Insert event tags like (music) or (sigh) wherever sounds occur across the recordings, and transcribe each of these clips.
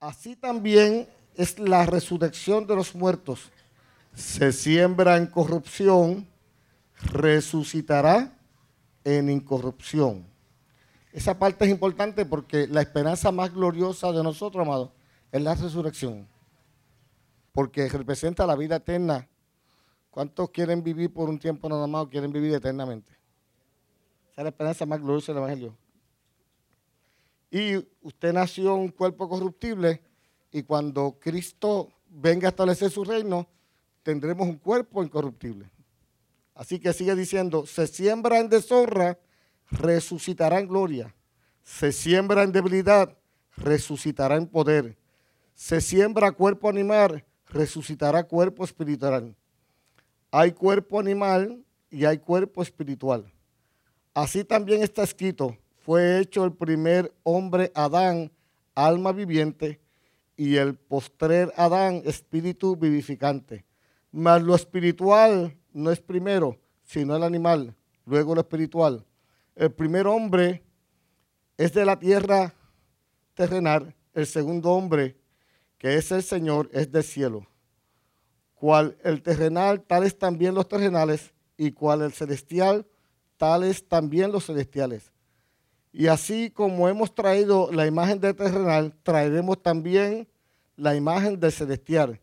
Así también es la resurrección de los muertos. Se siembra en corrupción, resucitará en incorrupción. Esa parte es importante porque la esperanza más gloriosa de nosotros, amados, es la resurrección. Porque representa la vida eterna. ¿Cuántos quieren vivir por un tiempo nada más quieren vivir eternamente? Esa es la esperanza más gloriosa del Evangelio. Y usted nació un cuerpo corruptible y cuando Cristo venga a establecer su reino, tendremos un cuerpo incorruptible. Así que sigue diciendo, se siembra en deshonra, resucitará en gloria. Se siembra en debilidad, resucitará en poder. Se siembra cuerpo animal, resucitará cuerpo espiritual. Hay cuerpo animal y hay cuerpo espiritual. Así también está escrito, fue hecho el primer hombre Adán, alma viviente, y el postrer Adán, espíritu vivificante. Mas lo espiritual no es primero, sino el animal, luego lo espiritual. El primer hombre es de la tierra terrenal, el segundo hombre, que es el Señor, es del cielo. Cual el terrenal, tales también los terrenales, y cual el celestial, tales también los celestiales. Y así como hemos traído la imagen del terrenal, traeremos también la imagen del celestial.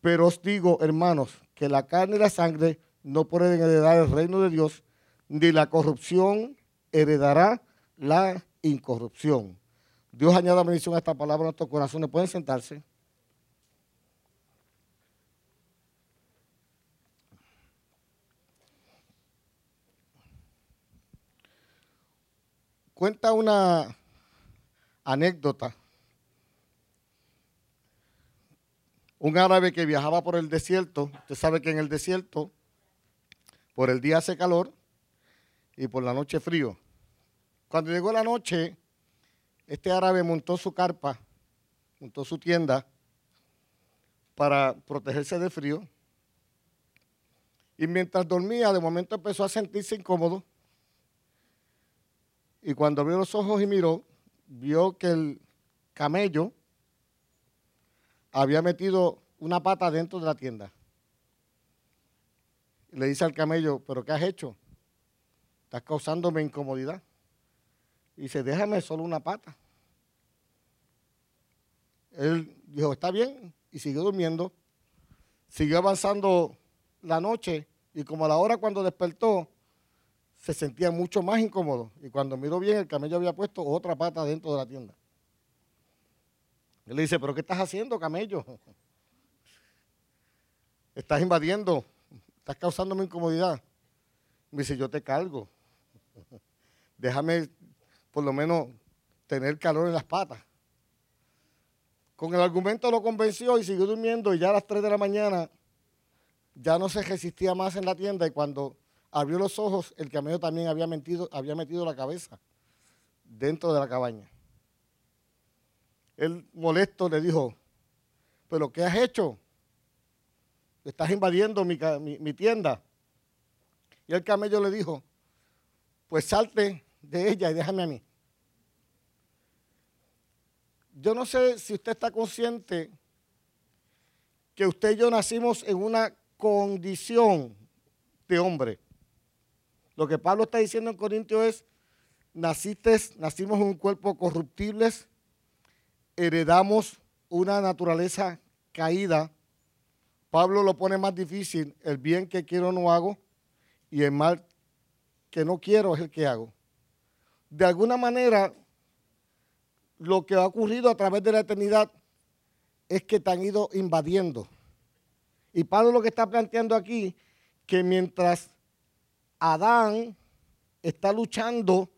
Pero os digo, hermanos, que la carne y la sangre no pueden heredar el reino de Dios, ni la corrupción heredará la incorrupción. Dios añada bendición a esta palabra en nuestros corazones. Pueden sentarse. Cuenta una anécdota. Un árabe que viajaba por el desierto, usted sabe que en el desierto, por el día hace calor y por la noche frío. Cuando llegó la noche, este árabe montó su carpa, montó su tienda para protegerse del frío. Y mientras dormía, de momento empezó a sentirse incómodo y cuando abrió los ojos y miró, vio que el camello había metido una pata dentro de la tienda. Le dice al camello, ¿pero qué has hecho? Estás causándome incomodidad. Y dice, déjame solo una pata. Él dijo, está bien, y siguió durmiendo. Siguió avanzando la noche, y como a la hora cuando despertó, se sentía mucho más incómodo. Y cuando miró bien, el camello había puesto otra pata dentro de la tienda. Él le dice, pero ¿qué estás haciendo, camello? (laughs) Estás invadiendo, estás causándome incomodidad. Me dice, yo te cargo. (laughs) Déjame por lo menos tener calor en las patas. Con el argumento lo convenció y siguió durmiendo y ya a las 3 de la mañana ya no se resistía más en la tienda y cuando abrió los ojos, el camello también había, metido, había metido la cabeza dentro de la cabaña. Él molesto le dijo, pero ¿qué has hecho? Estás invadiendo mi, mi tienda. Y el camello le dijo, pues salte de ella y déjame a mí. Yo no sé si usted está consciente que usted y yo nacimos en una condición de hombre. Lo que Pablo está diciendo en Corintios es, naciste, nacimos en un cuerpo corruptible, heredamos una naturaleza caída. Pablo lo pone más difícil, el bien que quiero no hago y el mal que no quiero es el que hago. De alguna manera, lo que ha ocurrido a través de la eternidad es que te han ido invadiendo. Y Pablo lo que está planteando aquí, que mientras Adán está luchando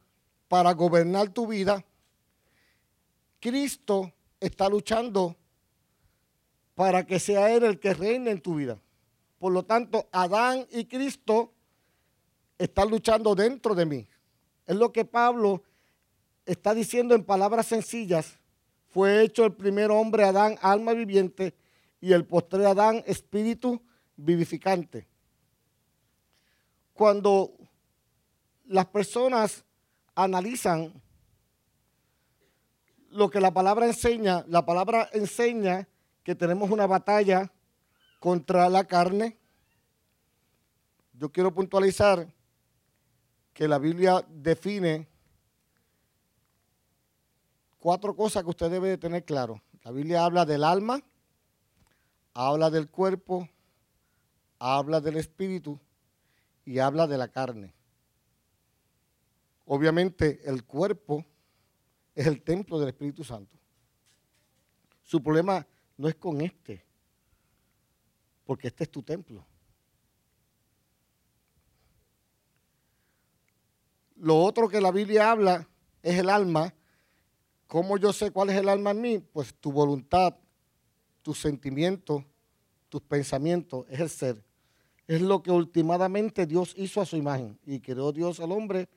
para gobernar tu vida, Cristo está luchando para que sea Él el que reine en tu vida. Por lo tanto, Adán y Cristo están luchando dentro de mí. Es lo que Pablo está diciendo en palabras sencillas. Fue hecho el primer hombre Adán, alma viviente, y el postre Adán, espíritu vivificante cuando las personas analizan lo que la palabra enseña. La palabra enseña que tenemos una batalla contra la carne. Yo quiero puntualizar que la Biblia define cuatro cosas que usted debe tener claro. La Biblia habla del alma, habla del cuerpo, habla del espíritu y habla de la carne. Obviamente el cuerpo es el templo del Espíritu Santo. Su problema no es con este, porque este es tu templo. Lo otro que la Biblia habla es el alma. ¿Cómo yo sé cuál es el alma en mí? Pues tu voluntad, tus sentimientos, tus pensamientos, es el ser. Es lo que últimamente Dios hizo a su imagen. Y creó Dios al hombre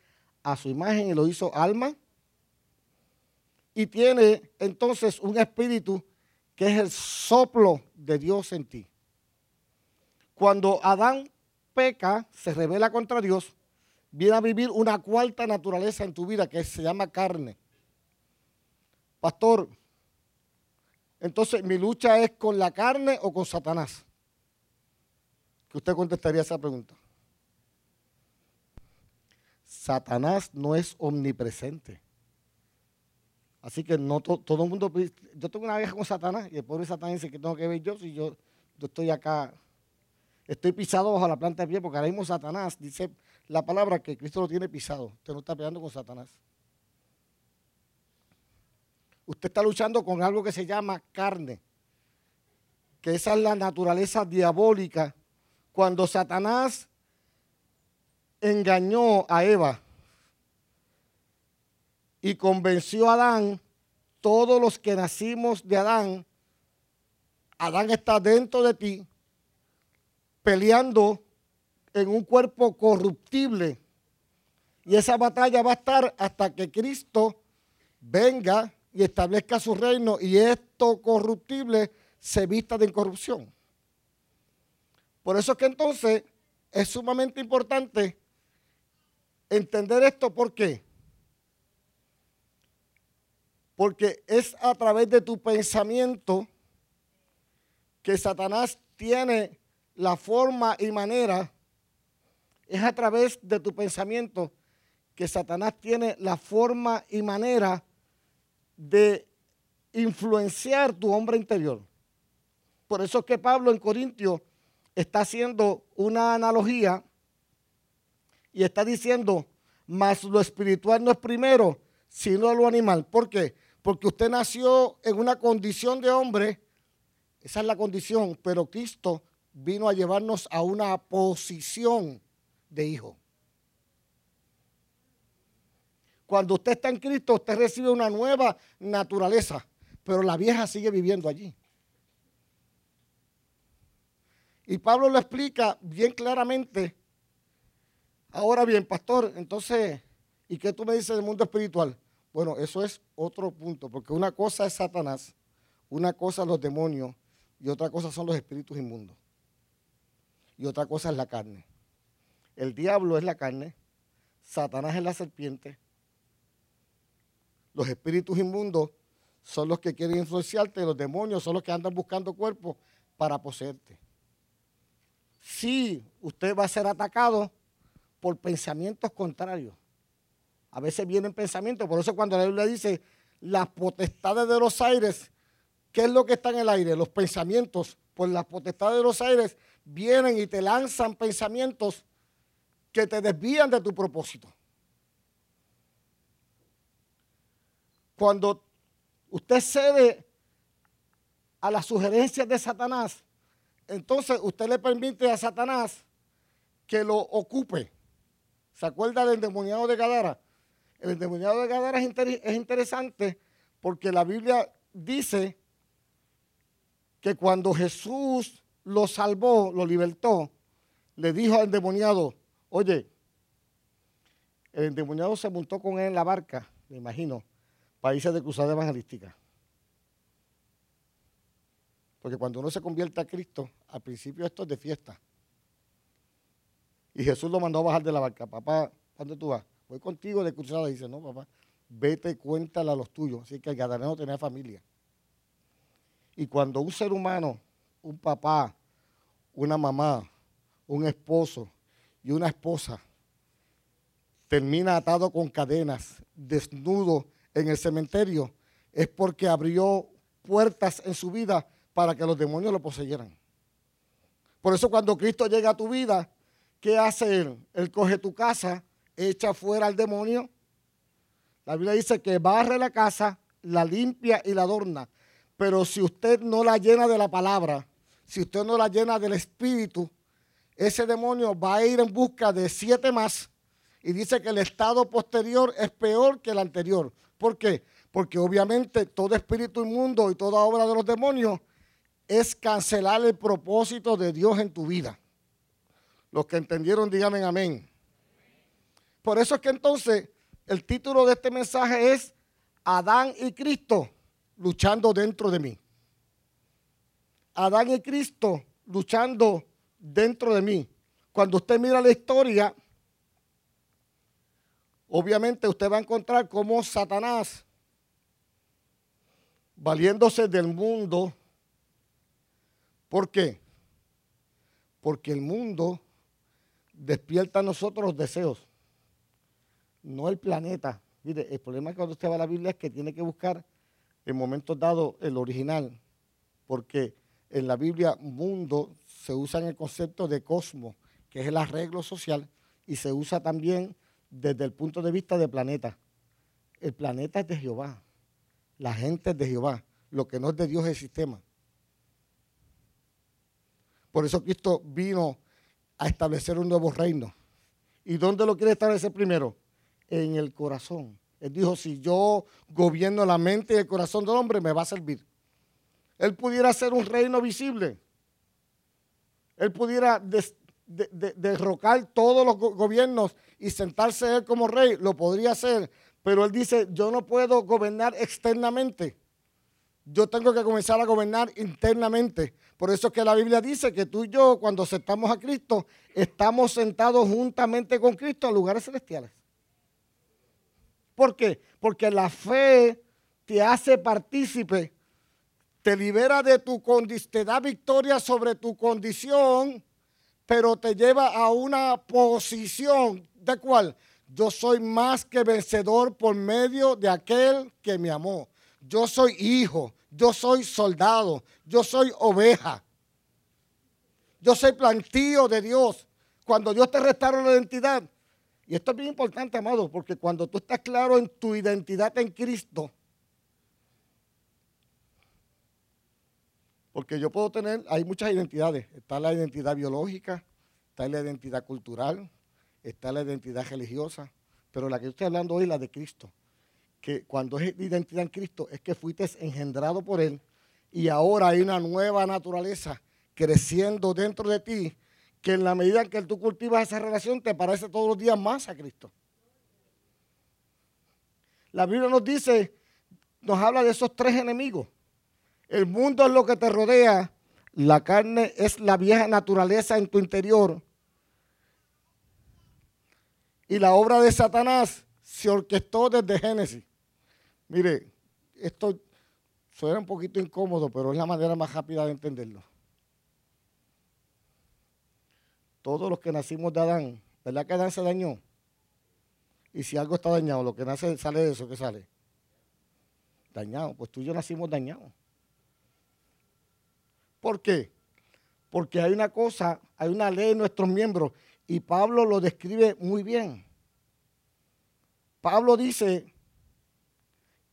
a su imagen y lo hizo alma. Y tiene entonces un espíritu que es el soplo de Dios en ti. Cuando Adán peca, se revela contra Dios, viene a vivir una cuarta naturaleza en tu vida que se llama carne. Pastor, entonces mi lucha es con la carne o con Satanás. ¿Qué usted contestaría esa pregunta? Satanás no es omnipresente. Así que no todo el mundo. Yo tengo una vieja con Satanás y el pobre Satanás dice que tengo que ver yo si yo, yo estoy acá. Estoy pisado bajo la planta de pie porque ahora mismo Satanás dice la palabra que Cristo lo tiene pisado. Usted no está peleando con Satanás. Usted está luchando con algo que se llama carne. Que esa es la naturaleza diabólica. Cuando Satanás engañó a Eva y convenció a Adán, todos los que nacimos de Adán, Adán está dentro de ti, peleando en un cuerpo corruptible. Y esa batalla va a estar hasta que Cristo venga y establezca su reino y esto corruptible se vista de incorrupción. Por eso es que entonces es sumamente importante entender esto. ¿Por qué? Porque es a través de tu pensamiento que Satanás tiene la forma y manera. Es a través de tu pensamiento que Satanás tiene la forma y manera de influenciar tu hombre interior. Por eso es que Pablo en Corintios está haciendo una analogía y está diciendo, mas lo espiritual no es primero, sino lo animal. ¿Por qué? Porque usted nació en una condición de hombre, esa es la condición, pero Cristo vino a llevarnos a una posición de hijo. Cuando usted está en Cristo, usted recibe una nueva naturaleza, pero la vieja sigue viviendo allí. Y Pablo lo explica bien claramente Ahora bien, pastor, entonces, ¿y qué tú me dices del mundo espiritual? Bueno, eso es otro punto, porque una cosa es Satanás, una cosa los demonios y otra cosa son los espíritus inmundos. Y otra cosa es la carne. El diablo es la carne, Satanás es la serpiente, los espíritus inmundos son los que quieren influenciarte, los demonios son los que andan buscando cuerpos para poseerte. Si usted va a ser atacado, por pensamientos contrarios. A veces vienen pensamientos, por eso cuando la Biblia dice las potestades de los aires, ¿qué es lo que está en el aire? Los pensamientos. Pues las potestades de los aires vienen y te lanzan pensamientos que te desvían de tu propósito. Cuando usted cede a las sugerencias de Satanás, entonces usted le permite a Satanás que lo ocupe. ¿Se acuerda del endemoniado de Gadara? El endemoniado de Gadara es, interesante porque la Biblia dice que cuando Jesús lo salvó, lo libertó, le dijo al endemoniado, oye, el endemoniado se montó con él en la barca, me imagino, países de cruzada evangelística. Porque cuando uno se convierte a Cristo, al principio esto es de fiesta. Y Jesús lo mandó a bajar de la barca. Papá, ¿dónde tú vas? Voy contigo de cruzada. dice, no, papá, vete cuéntale a los tuyos. Así que el Gadareno tenía familia. Y cuando un ser humano, un papá, una mamá, un esposo y una esposa termina atado con cadenas, desnudo en el cementerio, es porque abrió puertas en su vida para que los demonios lo poseyeran. Por eso cuando Cristo llega a tu vida, ¿qué hace Él? Él coge tu casa, echa fuera al demonio. La Biblia dice que barre la casa, la limpia y la adorna. Pero si usted no la llena de la palabra, si usted no la llena del Espíritu, ese demonio va a ir en busca de siete más y dice que el estado posterior es peor que el anterior. ¿Por qué? Porque obviamente todo espíritu inmundo y toda obra de los demonios es cancelar el propósito de Dios en tu vida. Los que entendieron, díganme amén. Por eso es que entonces el título de este mensaje es Adán y Cristo luchando dentro de mí. Adán y Cristo luchando dentro de mí. Cuando usted mira la historia, obviamente usted va a encontrar cómo Satanás, valiéndose del mundo, ¿por qué? Porque el mundo despierta a nosotros los deseos, no el planeta. Mire, el problema es que cuando usted va a la Biblia es que tiene que buscar en momentos dados el original, porque en la Biblia mundo se usa en el concepto de cosmos, que es el arreglo social, y se usa también desde el punto de vista de planeta. El planeta es de Jehová, la gente es de Jehová, lo que no es de Dios es el sistema. Por eso Cristo vino a establecer un nuevo reino. ¿Y dónde lo quiere establecer primero? En el corazón. Él dijo, si yo gobierno la mente y el corazón del hombre, me va a servir. Él pudiera ser un reino visible. Él pudiera derrocar todos los gobiernos y sentarse él como rey. Lo podría hacer. Pero él dice, yo no puedo gobernar externamente. Yo tengo que comenzar a gobernar internamente. Por eso es que la Biblia dice que tú y yo, cuando aceptamos a Cristo, estamos sentados juntamente con Cristo en lugares celestiales. ¿Por qué? Porque la fe te hace partícipe, te libera de tu condición, te da victoria sobre tu condición, pero te lleva a una posición de cual yo soy más que vencedor por medio de aquel que me amó. Yo soy hijo, yo soy soldado, yo soy oveja. Yo soy plantío de Dios. Cuando Dios te restaura la identidad, y esto es bien importante, amado, porque cuando tú estás claro en tu identidad en Cristo, porque yo puedo tener, hay muchas identidades. Está la identidad biológica, está la identidad cultural, está la identidad religiosa, pero la que yo estoy hablando hoy es la de Cristo. Que cuando es identidad en Cristo es que fuiste engendrado por Él y ahora hay una nueva naturaleza creciendo dentro de ti que en la medida en que tú cultivas esa relación te parece todos los días más a Cristo. La Biblia nos dice, nos habla de esos tres enemigos. El mundo es lo que te rodea, la carne es la vieja naturaleza en tu interior. Y la obra de Satanás se orquestó desde Génesis. Mire, esto suena un poquito incómodo, pero es la manera más rápida de entenderlo. todos los que nacimos de Adán, ¿verdad que Adán se dañó? Y si algo está dañado, lo que nace sale de eso, ¿qué sale? Dañado. Pues tú y yo nacimos dañados. ¿Por qué? Porque hay una cosa, hay una ley en nuestros miembros y Pablo lo describe muy bien. Pablo dice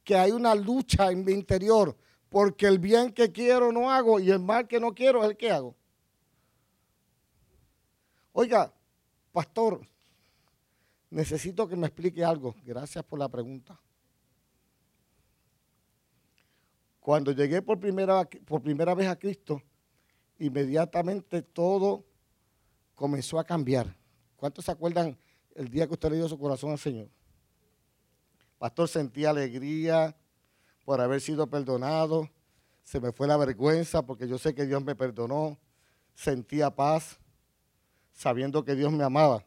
que hay una lucha en mi interior porque el bien que quiero no hago y el mal que no quiero es el que hago. Oiga, pastor, necesito que me explique algo. Gracias por la pregunta. Cuando llegué por primera, por primera vez a Cristo, inmediatamente todo comenzó a cambiar. ¿Cuántos se acuerdan el día que usted le dio su corazón al Señor? Pastor, sentí alegría por haber sido perdonado. Se me fue la vergüenza porque yo sé que Dios me perdonó. Sentía paz sabiendo que Dios me amaba.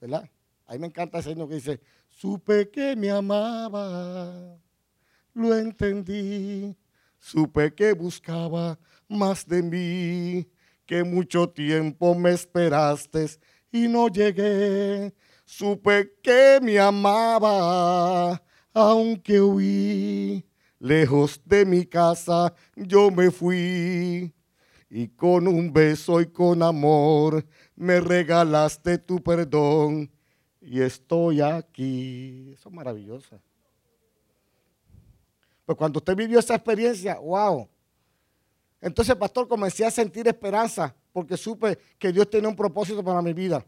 ¿Verdad? A mí me encanta ese himno que dice, supe que me amaba, lo entendí, supe que buscaba más de mí, que mucho tiempo me esperaste y no llegué, supe que me amaba, aunque huí, lejos de mi casa yo me fui. Y con un beso y con amor me regalaste tu perdón y estoy aquí. Eso es maravilloso. Pues cuando usted vivió esa experiencia, wow. Entonces, pastor, comencé a sentir esperanza porque supe que Dios tenía un propósito para mi vida.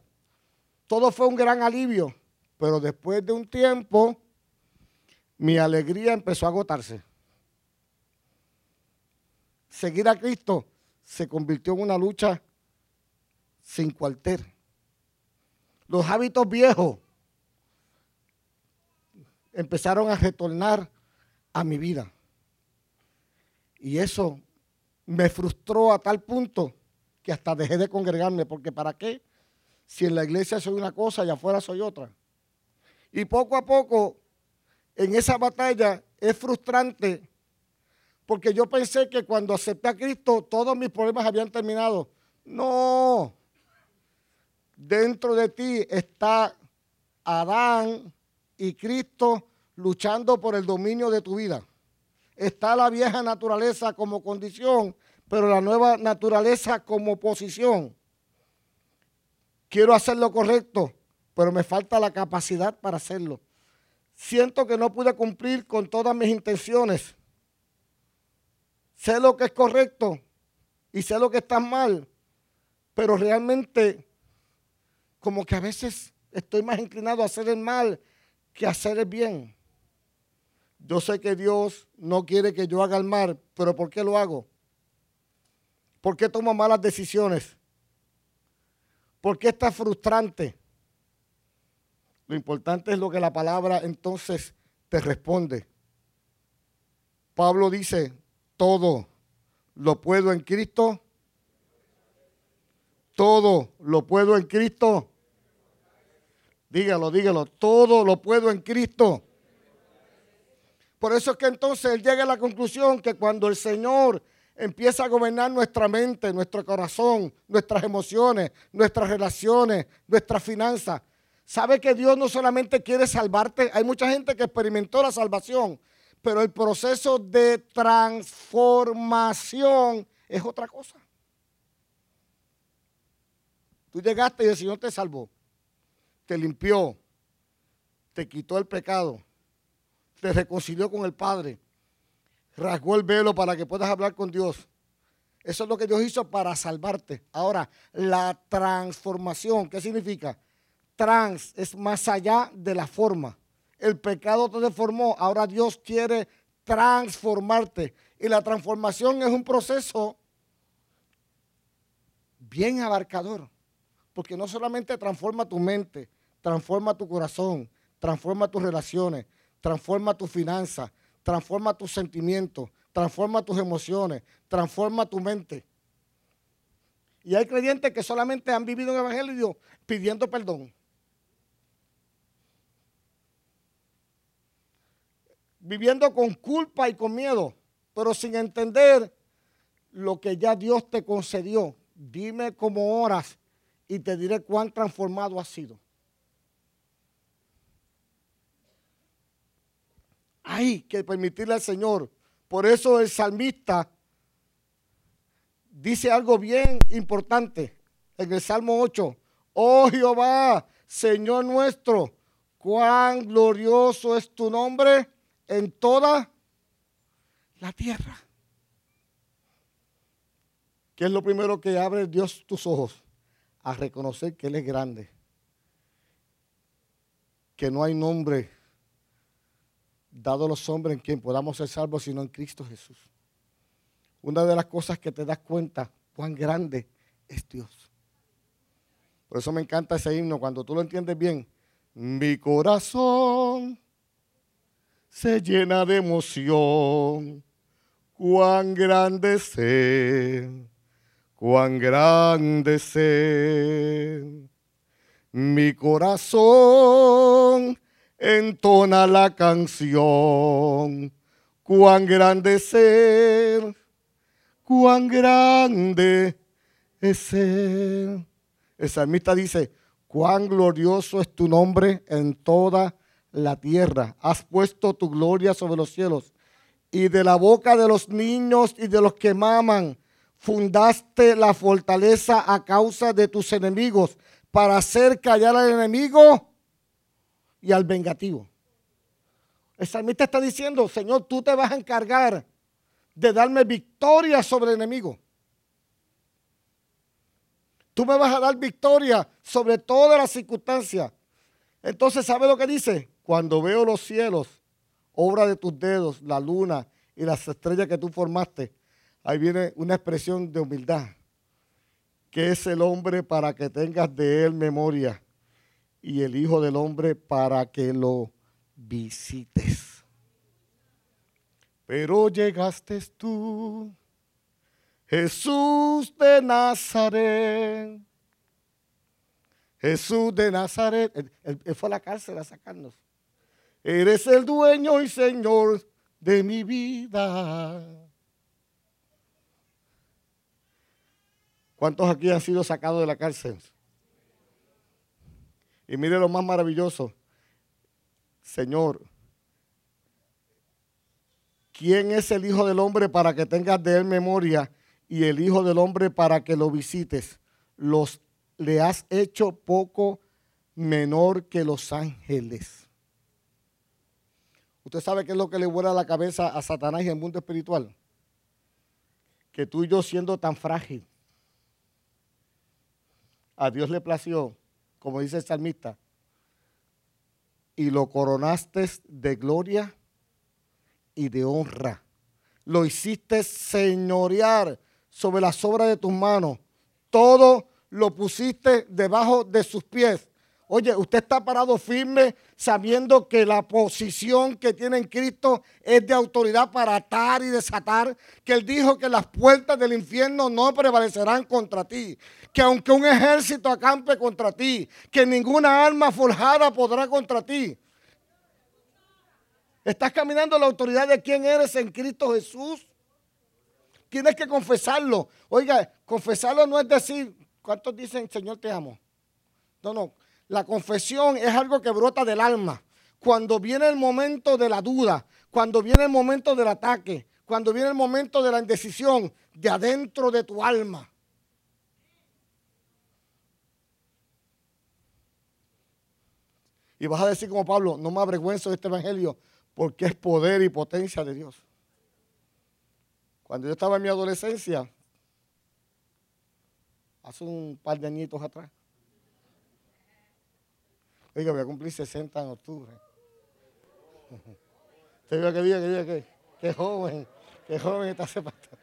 Todo fue un gran alivio, pero después de un tiempo, mi alegría empezó a agotarse. Seguir a Cristo se convirtió en una lucha sin cuartel los hábitos viejos empezaron a retornar a mi vida. Y eso me frustró a tal punto que hasta dejé de congregarme, porque ¿para qué? Si en la iglesia soy una cosa y afuera soy otra. Y poco a poco, en esa batalla es frustrante, porque yo pensé que cuando acepté a Cristo todos mis problemas habían terminado. No, dentro de ti está Adán y Cristo luchando por el dominio de tu vida. Está la vieja naturaleza como condición, pero la nueva naturaleza como posición. Quiero hacer lo correcto, pero me falta la capacidad para hacerlo. Siento que no pude cumplir con todas mis intenciones. Sé lo que es correcto y sé lo que está mal, pero realmente como que a veces estoy más inclinado a hacer el mal que a hacer el bien. Yo sé que Dios no quiere que yo haga el mal, pero ¿por qué lo hago? ¿Por qué tomo malas decisiones? ¿Por qué está frustrante? Lo importante es lo que la palabra entonces te responde. Pablo dice, todo lo puedo en Cristo. Todo lo puedo en Cristo Dígalo, dígalo. Todo lo puedo en Cristo. Por eso es que entonces él llega a la conclusión que cuando el Señor empieza a gobernar nuestra mente, nuestro corazón, nuestras emociones, nuestras relaciones, nuestras finanzas, sabe que Dios no solamente quiere salvarte, hay mucha gente que experimentó la salvación, pero el proceso de transformación es otra cosa. Tú llegaste y el Señor te salvó te limpió, te quitó el pecado, te reconcilió con el Padre, rasgó el velo para que puedas hablar con Dios. Eso es lo que Dios hizo para salvarte. Ahora, la transformación, ¿qué significa? Trans es más allá de la forma. El pecado te deformó, ahora Dios quiere transformarte. Y la transformación es un proceso bien abarcador, porque no solamente transforma tu mente, transforma tu corazón, transforma tus relaciones, transforma tus finanzas, transforma tus sentimientos, transforma tus emociones, transforma tu mente. Y hay creyentes que solamente han vivido en el Evangelio pidiendo perdón. Viviendo con culpa y con miedo, pero sin entender lo que ya Dios te concedió. Dime cómo oras y te diré cuán transformado has sido. Hay que permitirle al Señor. Por eso el salmista dice algo bien importante en el Salmo 8. Oh Jehová, Señor nuestro, cuán glorioso es tu nombre en toda la tierra. ¿Qué es lo primero que abre Dios tus ojos? A reconocer que Él es grande. Que no hay nombre dado los hombres en quien podamos ser salvos, sino en Cristo Jesús. Una de las cosas que te das cuenta cuán grande es Dios. Por eso me encanta ese himno, cuando tú lo entiendes bien. Mi corazón se llena de emoción. Cuán grande es cuán grande es Mi corazón entona la canción. Cuán grande es ser, cuán grande es ser. El salmista dice, cuán glorioso es tu nombre en toda la tierra. Has puesto tu gloria sobre los cielos. Y de la boca de los niños y de los que maman, fundaste la fortaleza a causa de tus enemigos para hacer callar al enemigo y al vengativo. El salmista está diciendo, Señor, tú te vas a encargar de darme victoria sobre el enemigo. Tú me vas a dar victoria sobre todas las circunstancias. Entonces, ¿sabe lo que dice? Cuando veo los cielos, obra de tus dedos, la luna y las estrellas que tú formaste, ahí viene una expresión de humildad. que es el hombre para que tengas de él memoria? Y el Hijo del Hombre para que lo visites. Pero llegaste tú Jesús de Nazaret. Jesús de Nazaret. Él, fue a la cárcel a sacarnos. Eres el dueño y Señor de mi vida. ¿Cuántos aquí han sido sacados de la cárcel? Y mire lo más maravilloso. Señor, ¿quién es el Hijo del Hombre para que tengas de él memoria y el Hijo del Hombre para que lo visites. Los le has hecho poco menor que los ángeles. ¿Usted sabe qué es lo que le vuela la cabeza a Satanás y el mundo espiritual? Que tú y yo siendo tan frágil, a Dios le plació, como dice el salmista, y lo coronaste de gloria y de honra. Lo hiciste señorear sobre las obras de tus manos. Todo lo pusiste debajo de sus pies. Oye, usted está parado firme sabiendo que la posición que tiene en Cristo es de autoridad para atar y desatar. Que Él dijo que las puertas del infierno no prevalecerán contra ti. Que aunque un ejército acampe contra ti, que ninguna arma forjada podrá contra ti. Estás caminando la autoridad de quién eres en Cristo Jesús. Tienes que confesarlo. Oiga, confesarlo no es decir, ¿cuántos dicen, Señor, te amo? No, no. La confesión es algo que brota del alma. Cuando viene el momento de la duda, cuando viene el momento del ataque, cuando viene el momento de la indecisión, de adentro de tu alma. Y vas a decir como Pablo, no me avergüenzo de este evangelio porque es poder y potencia de Dios. Cuando yo estaba en mi adolescencia, hace un par de añitos atrás, oiga, voy a cumplir 60 en octubre. (laughs) ¿Usted vio que día, que día, que, qué joven, qué joven está ese pastor.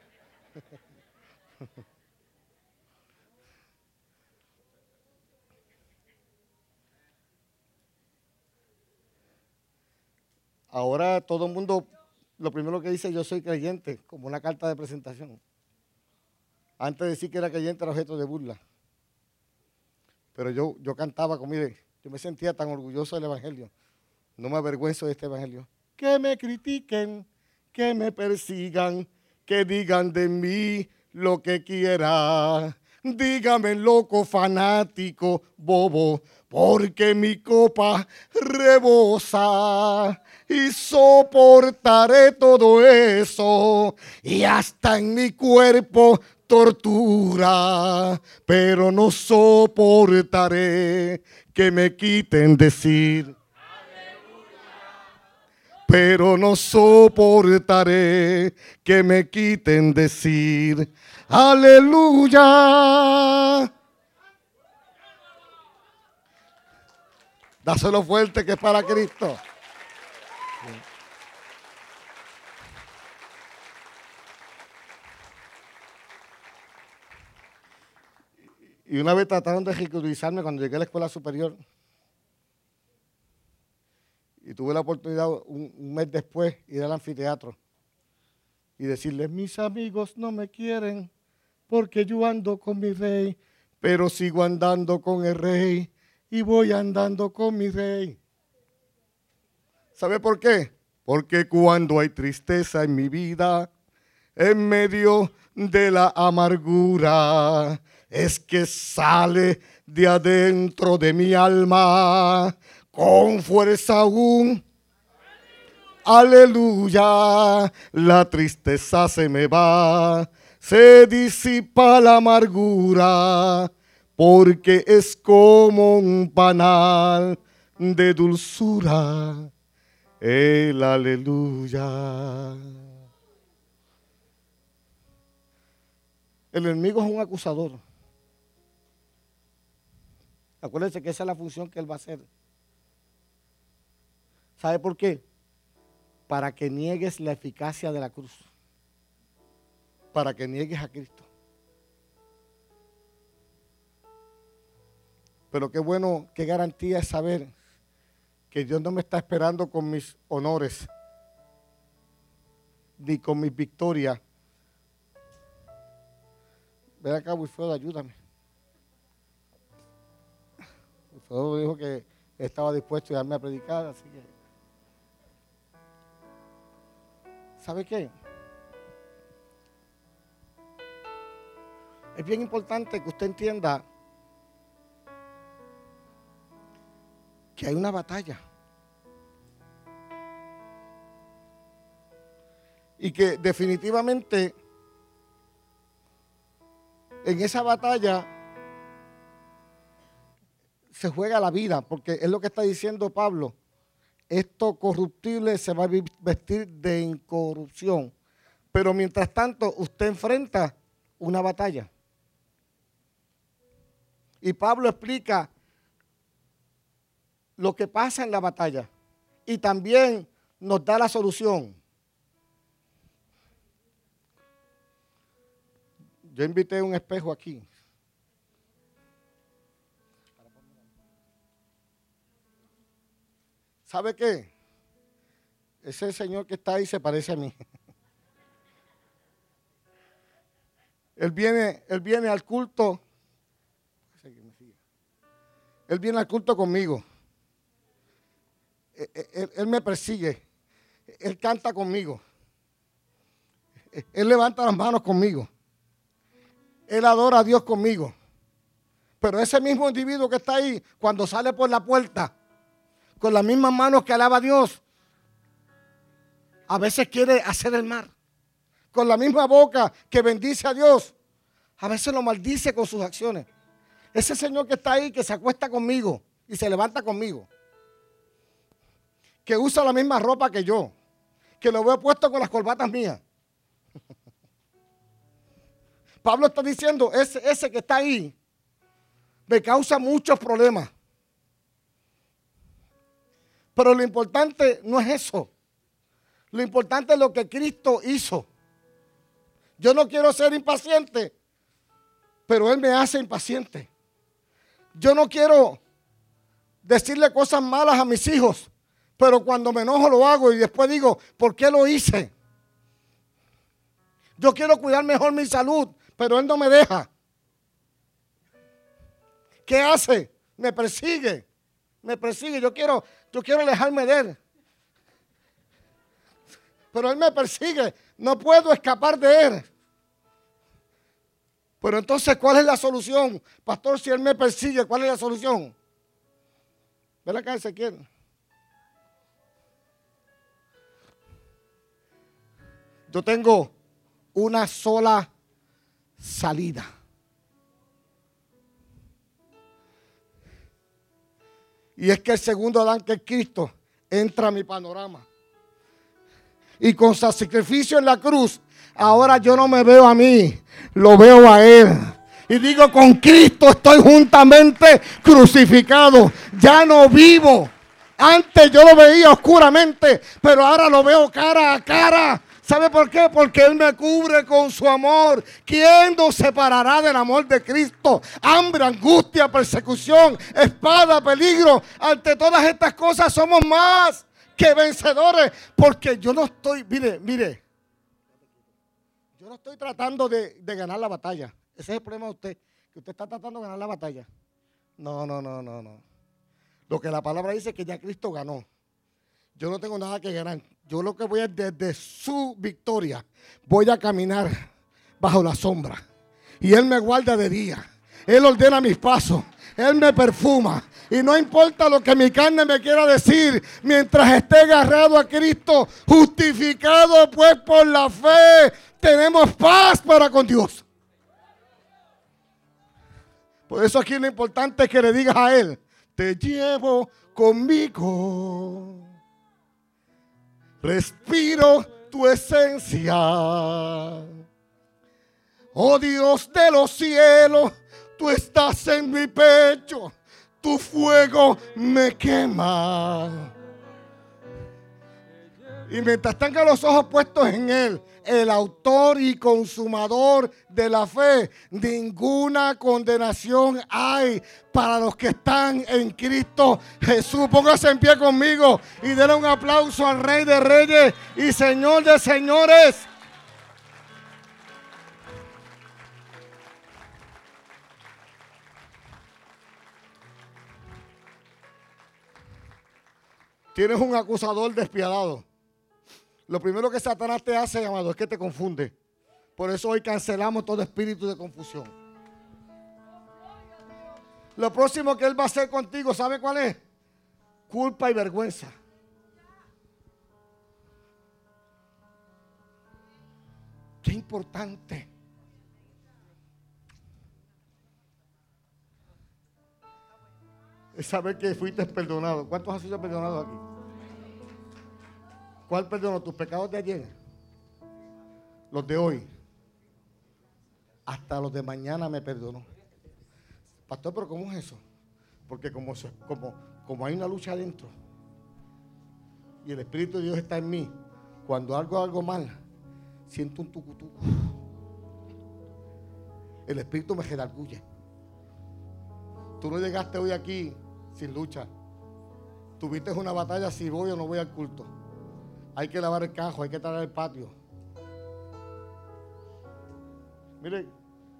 (laughs) Ahora todo el mundo lo primero que dice yo soy creyente, como una carta de presentación. Antes de decir que era creyente era objeto de burla. Pero yo, yo cantaba como, mire, yo me sentía tan orgulloso del Evangelio. No me avergüenzo de este Evangelio. Que me critiquen, que me persigan, que digan de mí lo que quieran. Dígame loco, fanático, bobo, porque mi copa rebosa y soportaré todo eso y hasta en mi cuerpo tortura, pero no soportaré que me quiten decir. Pero no soportaré que me quiten decir, aleluya. Dáselo fuerte que es para Cristo. Y una vez trataron de ridiculizarme cuando llegué a la escuela superior. Y tuve la oportunidad un, mes después ir al anfiteatro y decirles, mis amigos no me quieren porque yo ando con mi rey, pero sigo andando con el rey y voy andando con mi rey. ¿Sabe por qué? Porque cuando hay tristeza en mi vida, en medio de la amargura, es que sale de adentro de mi alma con fuerza aún. Aleluya, la tristeza se me va, se disipa la amargura, porque es como un panal de dulzura. El aleluya. El enemigo es un acusador. Acuérdense que esa es la función que él va a hacer. ¿Sabe por qué? Para que niegues la eficacia de la cruz. Para que niegues a Cristo. Pero qué bueno, qué garantía es saber que Dios no me está esperando con mis honores, ni con mis victorias. Ven acá, Wilfredo, ayúdame. Wilfredo dijo que estaba dispuesto a darme a predicar, así que. ¿Sabe qué? Es bien importante que usted entienda que hay una batalla. Y que definitivamente en esa batalla se juega la vida, porque es lo que está diciendo Pablo. Esto corruptible se va a vestir de incorrupción. Pero mientras tanto, usted enfrenta una batalla. Y Pablo explica lo que pasa en la batalla y también nos da la solución. Yo invité un espejo aquí. ¿Sabe qué? Ese señor que está ahí se parece a mí. (laughs) Él viene, él viene al culto. Él viene al culto conmigo. Eh, eh, él, me persigue, Él canta conmigo, Él levanta las manos conmigo, Él adora a Dios conmigo. Pero ese mismo individuo que está ahí, cuando sale por la puerta, con las mismas manos que alaba a Dios, a veces quiere hacer el mal. Con la misma boca que bendice a Dios, a veces lo maldice con sus acciones. Ese Señor que está ahí, que se acuesta conmigo y se levanta conmigo que usa la misma ropa que yo, que lo veo puesto con las corbatas mías. (laughs) Pablo está diciendo, ese, ese que está ahí me causa muchos problemas. Pero lo importante no es eso. Lo importante es lo que Cristo hizo. Yo no quiero ser impaciente, pero Él me hace impaciente. Yo no quiero decirle cosas malas a mis hijos, pero cuando me enojo lo hago y después digo, ¿por qué lo hice? Yo quiero cuidar mejor mi salud, pero Él no me deja. ¿Qué hace? Me persigue. Me persigue. Yo quiero, yo quiero alejarme de Él. Pero Él me persigue. No puedo escapar de Él. Pero entonces, ¿cuál es la solución? Pastor, si Él me persigue, ¿cuál es la solución? Ven acá, Ezequiel. Yo tengo una sola salida. Y es que el segundo Adán, que es Cristo, entra a mi panorama. Y con su sacrificio en la cruz, ahora yo no me veo a mí, lo veo a Él. Y digo, con Cristo estoy juntamente crucificado. Ya no vivo. Antes yo lo veía oscuramente, pero ahora lo veo cara a cara ¿Sabe por qué? Porque Él me cubre con su amor. ¿Quién nos separará del amor de Cristo? Hambre, angustia, persecución, espada, peligro. Ante todas estas cosas somos más que vencedores. Porque yo no estoy, mire, mire. Yo no estoy tratando de, de ganar la batalla. Ese es el problema de usted. Que usted está tratando de ganar la batalla. No, no, no, no, no. Lo que la palabra dice es que ya Cristo ganó. Yo no tengo nada que ganar. Yo lo que voy a desde su victoria, voy a caminar bajo la sombra. Y Él me guarda de día. Él ordena mis pasos. Él me perfuma. Y no importa lo que mi carne me quiera decir, mientras esté agarrado a Cristo, justificado pues por la fe, tenemos paz para con Dios. Por eso aquí lo importante es que le digas a Él, te llevo conmigo. Respiro tu esencia. Oh Dios de los cielos, tú estás en mi pecho, tu fuego me quema. Y mientras tenga los ojos puestos en Él, el autor y consumador de la fe, ninguna condenación hay para los que están en Cristo Jesús. Póngase en pie conmigo y denle un aplauso al Rey de Reyes y Señor de Señores. Tienes un acusador despiadado. Lo primero que Satanás te hace, amado, es que te confunde. Por eso hoy cancelamos todo espíritu de confusión. Lo próximo que él va a hacer contigo, ¿sabe cuál es? Culpa y vergüenza. Qué importante. Es saber que fuiste perdonado. ¿Cuántos has sido perdonados aquí? ¿Cuál perdonó? ¿Tus pecados de ayer? Los de hoy. Hasta los de mañana me perdonó. Pastor, pero ¿cómo es eso? Porque como, como, como hay una lucha adentro y el Espíritu de Dios está en mí, cuando hago algo mal, siento un tucutuco. El Espíritu me redarguye. Tú no llegaste hoy aquí sin lucha. Tuviste una batalla si voy o no voy al culto. Hay que lavar el cajo, hay que traer el patio. Mire,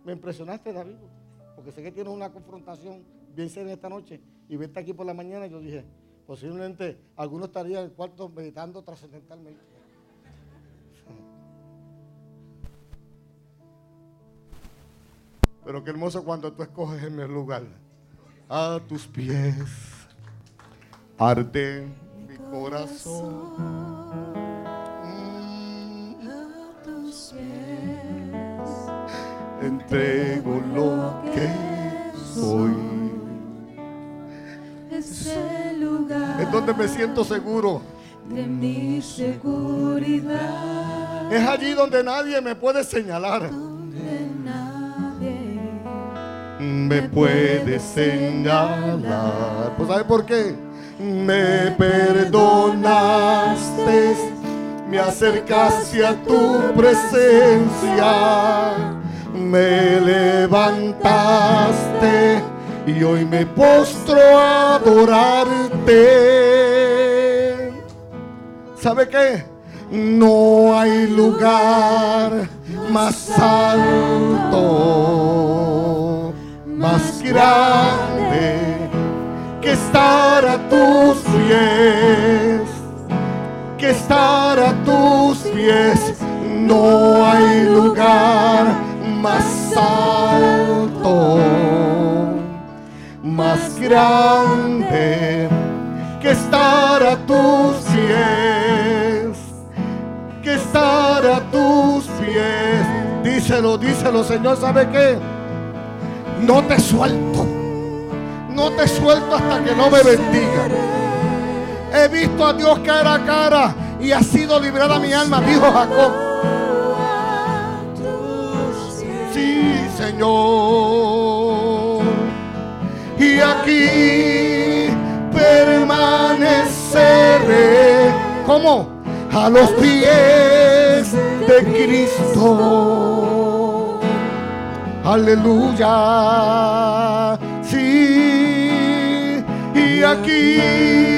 me impresionaste, David, porque sé que tienes una confrontación bien seria esta noche y vete aquí por la mañana yo dije, posiblemente algunos estarían en el cuarto meditando trascendentalmente. Pero qué hermoso cuando tú escoges en mi lugar. A tus pies arde mi corazón. entrego lo que soy. Ese lugar Es donde me siento seguro. de mi seguridad, Es allí donde nadie me puede señalar. donde nadie Me puede señalar. Pues ¿sabe por qué? Me perdonaste, me acercaste a tu presencia, me levantaste y hoy me postro a adorarte. ¿Sabe qué? No hay lugar más alto, más grande que estar a tus pies, que estar a tus pies. No hay lugar más alto, más grande que estar a tus pies, que estar a tus pies. Díselo, díselo, Señor, ¿sabe qué? No te suelto, no te suelto hasta que no me bendiga. He visto a Dios cara a cara y ha sido librada mi alma, dijo Jacob. Sí, Señor. Y aquí permaneceré. ¿Cómo? A los pies de Cristo. Aleluya. Sí. Y aquí